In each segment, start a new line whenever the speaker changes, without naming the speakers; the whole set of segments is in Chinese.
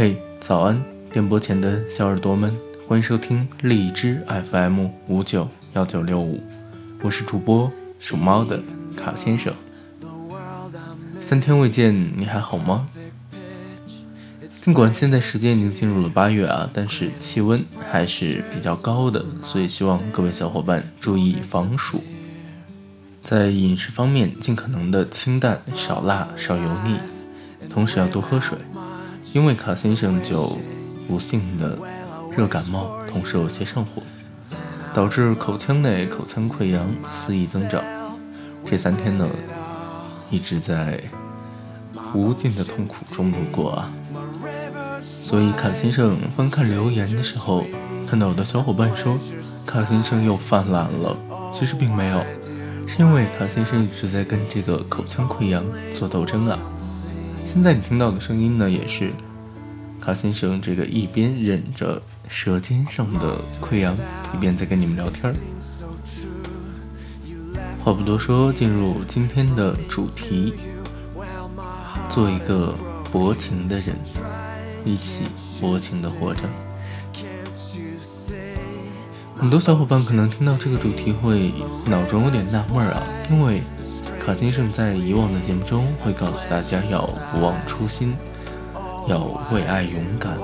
嘿，早安！电波前的小耳朵们，欢迎收听荔枝 FM 五九幺九六五，我是主播属猫的卡先生。三天未见，你还好吗？尽管现在时间已经进入了八月啊，但是气温还是比较高的，所以希望各位小伙伴注意防暑。在饮食方面，尽可能的清淡，少辣，少油腻，同时要多喝水。因为卡先生就不幸的热感冒，同时有些上火，导致口腔内口腔溃疡肆意增长。这三天呢，一直在无尽的痛苦中度过啊。所以卡先生翻看留言的时候，看到有的小伙伴说卡先生又犯懒了，其实并没有，是因为卡先生一直在跟这个口腔溃疡做斗争啊。现在你听到的声音呢，也是卡先生这个一边忍着舌尖上的溃疡，一边在跟你们聊天儿。话不多说，进入今天的主题，做一个薄情的人，一起薄情的活着。很多小伙伴可能听到这个主题会脑中有点纳闷啊，因为。卡先生在以往的节目中会告诉大家要不忘初心，要为爱勇敢。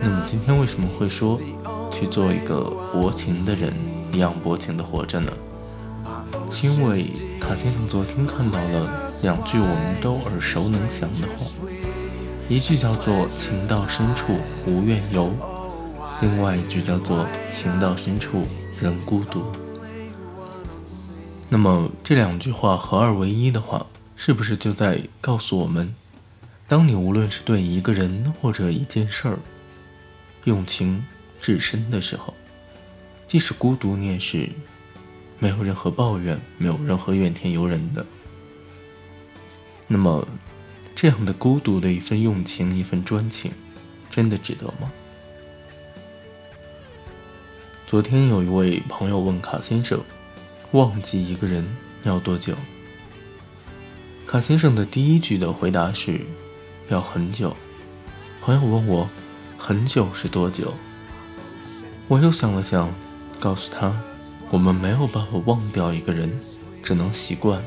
那么今天为什么会说去做一个薄情的人，一样薄情的活着呢？是因为卡先生昨天看到了两句我们都耳熟能详的话，一句叫做“情到深处无怨尤”，另外一句叫做“情到深处人孤独”。那么这两句话合二为一的话，是不是就在告诉我们：当你无论是对一个人或者一件事儿用情至深的时候，即使孤独，你也是没有任何抱怨、没有任何怨天尤人的。那么，这样的孤独的一份用情、一份专情，真的值得吗？昨天有一位朋友问卡先生。忘记一个人要多久？卡先生的第一句的回答是，要很久。朋友问我，很久是多久？我又想了想，告诉他，我们没有办法忘掉一个人，只能习惯。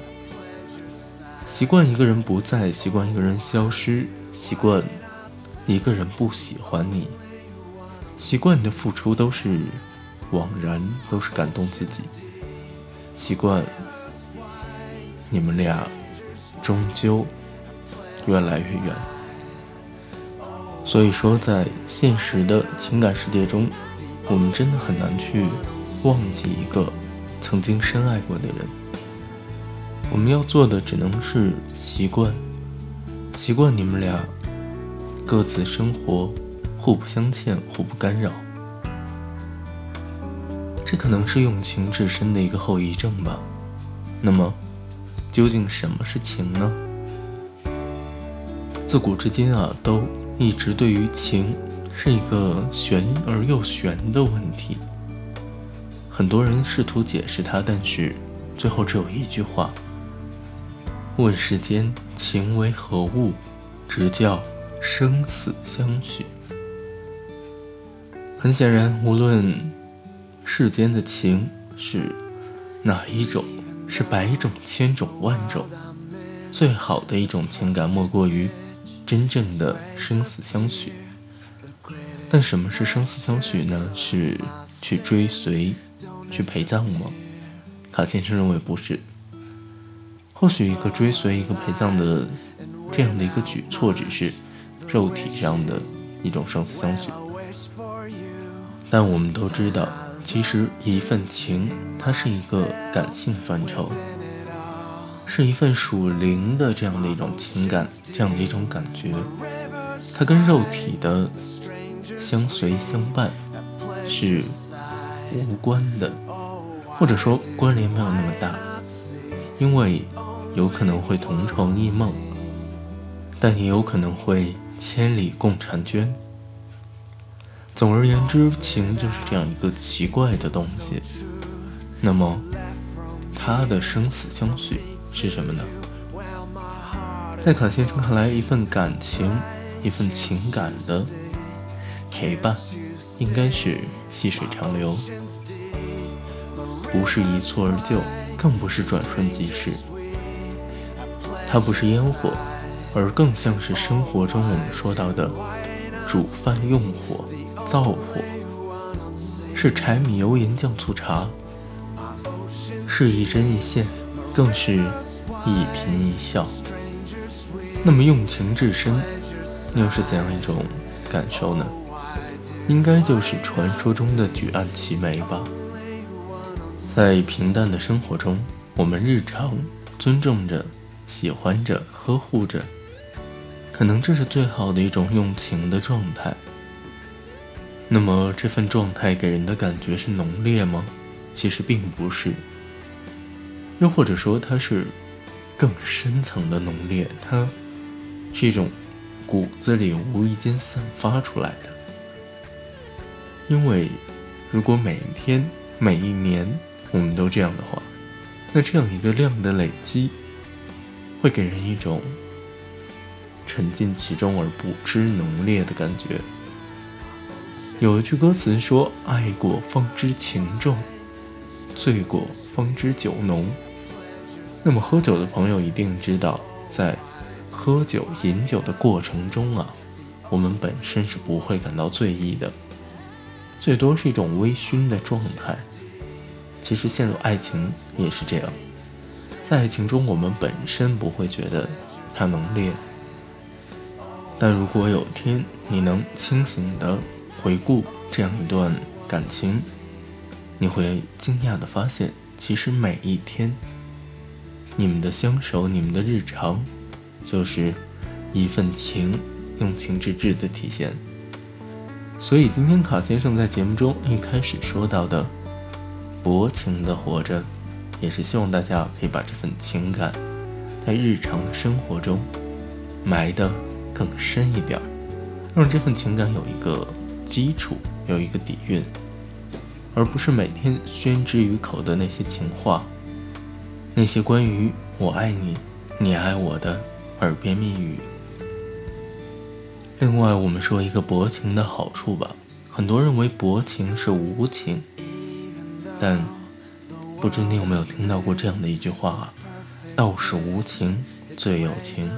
习惯一个人不在，习惯一个人消失，习惯一个人不喜欢你，习惯你的付出都是枉然，都是感动自己。习惯，你们俩终究越来越远。所以说，在现实的情感世界中，我们真的很难去忘记一个曾经深爱过的人。我们要做的只能是习惯，习惯你们俩各自生活，互不相欠，互不干扰。这可能是用情至深的一个后遗症吧。那么，究竟什么是情呢？自古至今啊，都一直对于情是一个玄而又玄的问题。很多人试图解释它，但是最后只有一句话：问世间情为何物，直教生死相许。很显然，无论。世间的情是哪一种？是百种、千种、万种。最好的一种情感，莫过于真正的生死相许。但什么是生死相许呢？是去追随、去陪葬吗？卡先生认为不是。或许一个追随、一个陪葬的这样的一个举措，只是肉体上的一种生死相许。但我们都知道。其实，一份情，它是一个感性范畴，是一份属灵的这样的一种情感，这样的一种感觉，它跟肉体的相随相伴是无关的，或者说关联没有那么大，因为有可能会同床异梦，但也有可能会千里共婵娟。总而言之，情就是这样一个奇怪的东西。那么，它的生死相许是什么呢？在卡先生看来，一份感情、一份情感的陪伴，应该是细水长流，不是一蹴而就，更不是转瞬即逝。它不是烟火，而更像是生活中我们说到的煮饭用火、灶火，是柴米油盐酱醋茶，是一针一线，更是一颦一笑。那么用情至深，又是怎样一种感受呢？应该就是传说中的举案齐眉吧。在平淡的生活中，我们日常尊重着。喜欢着，呵护着，可能这是最好的一种用情的状态。那么这份状态给人的感觉是浓烈吗？其实并不是。又或者说它是更深层的浓烈，它是一种骨子里无意间散发出来的。因为如果每天、每一年我们都这样的话，那这样一个量的累积。会给人一种沉浸其中而不知浓烈的感觉。有一句歌词说：“爱过方知情重，醉过方知酒浓。”那么喝酒的朋友一定知道，在喝酒饮酒的过程中啊，我们本身是不会感到醉意的，最多是一种微醺的状态。其实陷入爱情也是这样。在爱情中，我们本身不会觉得它浓烈，但如果有天你能清醒的回顾这样一段感情，你会惊讶的发现，其实每一天，你们的相守，你们的日常，就是一份情，用情至至的体现。所以今天卡先生在节目中一开始说到的，薄情的活着。也是希望大家可以把这份情感，在日常生活中埋得更深一点，让这份情感有一个基础，有一个底蕴，而不是每天宣之于口的那些情话，那些关于我爱你，你爱我的耳边蜜语。另外，我们说一个薄情的好处吧，很多认为薄情是无情，但。不知你有没有听到过这样的一句话？道是无情最有情。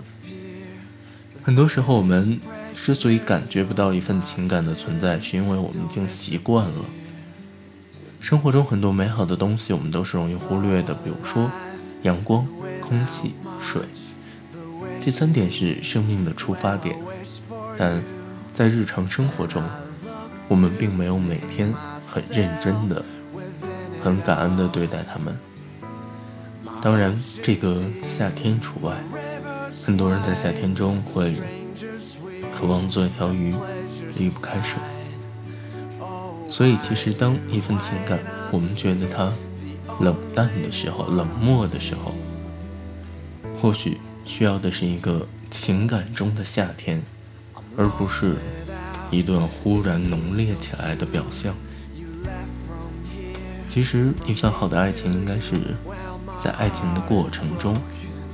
很多时候，我们之所以感觉不到一份情感的存在，是因为我们已经习惯了。生活中很多美好的东西，我们都是容易忽略的，比如说阳光、空气、水，这三点是生命的出发点。但在日常生活中，我们并没有每天很认真的。很感恩的对待他们，当然，这个夏天除外。很多人在夏天中会渴望做一条鱼，离不开水。所以，其实当一份情感我们觉得它冷淡的时候、冷漠的时候，或许需要的是一个情感中的夏天，而不是一段忽然浓烈起来的表象。其实，一份好的爱情应该是在爱情的过程中，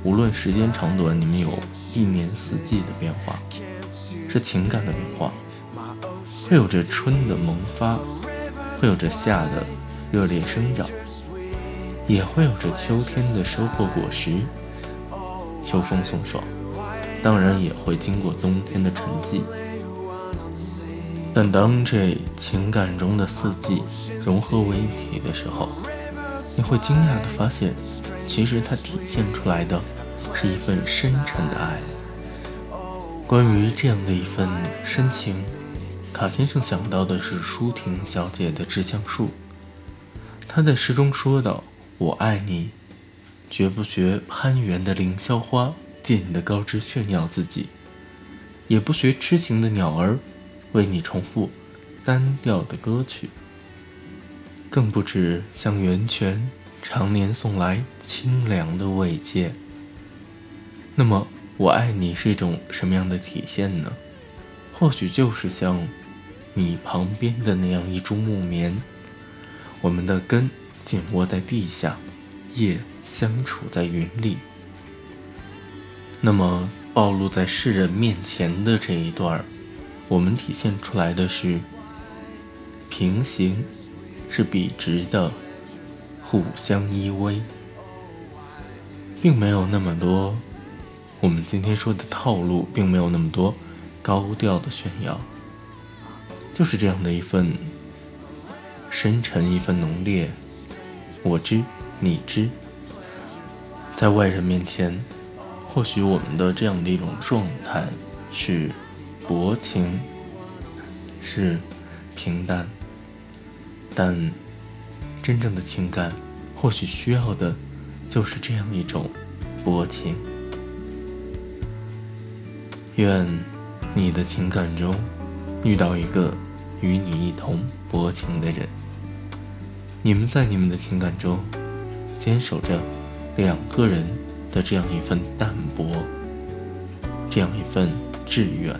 无论时间长短，你们有一年四季的变化，是情感的变化，会有着春的萌发，会有着夏的热烈生长，也会有着秋天的收获果实，秋风送爽，当然也会经过冬天的沉寂。但当这情感中的四季融合为一体的时候，你会惊讶地发现，其实它体现出来的是一份深沉的爱。关于这样的一份深情，卡先生想到的是舒婷小姐的《致橡树》。她在诗中说道：“我爱你，绝不学攀援的凌霄花，借你的高枝炫耀自己，也不学痴情的鸟儿。”为你重复单调的歌曲，更不止向源泉常年送来清凉的慰藉。那么，我爱你是一种什么样的体现呢？或许就是像你旁边的那样一株木棉，我们的根紧握在地下，叶相处在云里。那么，暴露在世人面前的这一段。我们体现出来的是平行，是笔直的，互相依偎，并没有那么多。我们今天说的套路，并没有那么多高调的炫耀，就是这样的一份深沉，一份浓烈。我知，你知，在外人面前，或许我们的这样的一种状态是。薄情是平淡，但真正的情感或许需要的就是这样一种薄情。愿你的情感中遇到一个与你一同薄情的人，你们在你们的情感中坚守着两个人的这样一份淡薄，这样一份志愿。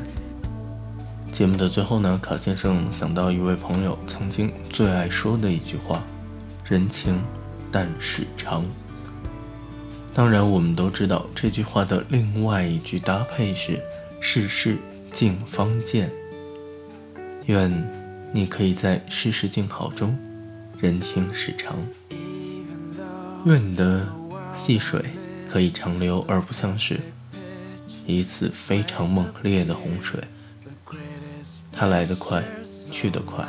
节目的最后呢，卡先生想到一位朋友曾经最爱说的一句话：“人情淡事长。”当然，我们都知道这句话的另外一句搭配是“世事尽方见”。愿你可以在世事静好中，人情事长。愿你的细水可以长流，而不像是一次非常猛烈的洪水。它来得快，去得快。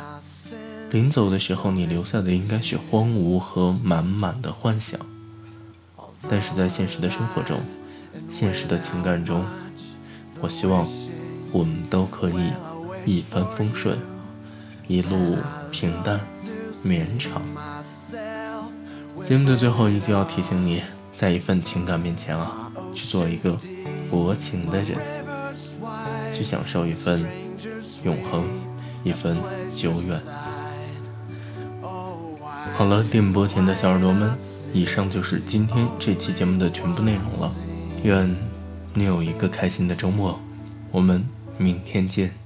临走的时候，你留下的应该是荒芜和满满的幻想。但是在现实的生活中，现实的情感中，我希望我们都可以一帆风顺，一路平淡绵长。节目的最后一句要提醒你，在一份情感面前啊，去做一个薄情的人，去享受一份。永恒，一份久远。好了，电波前的小耳朵们，以上就是今天这期节目的全部内容了。愿你有一个开心的周末，我们明天见。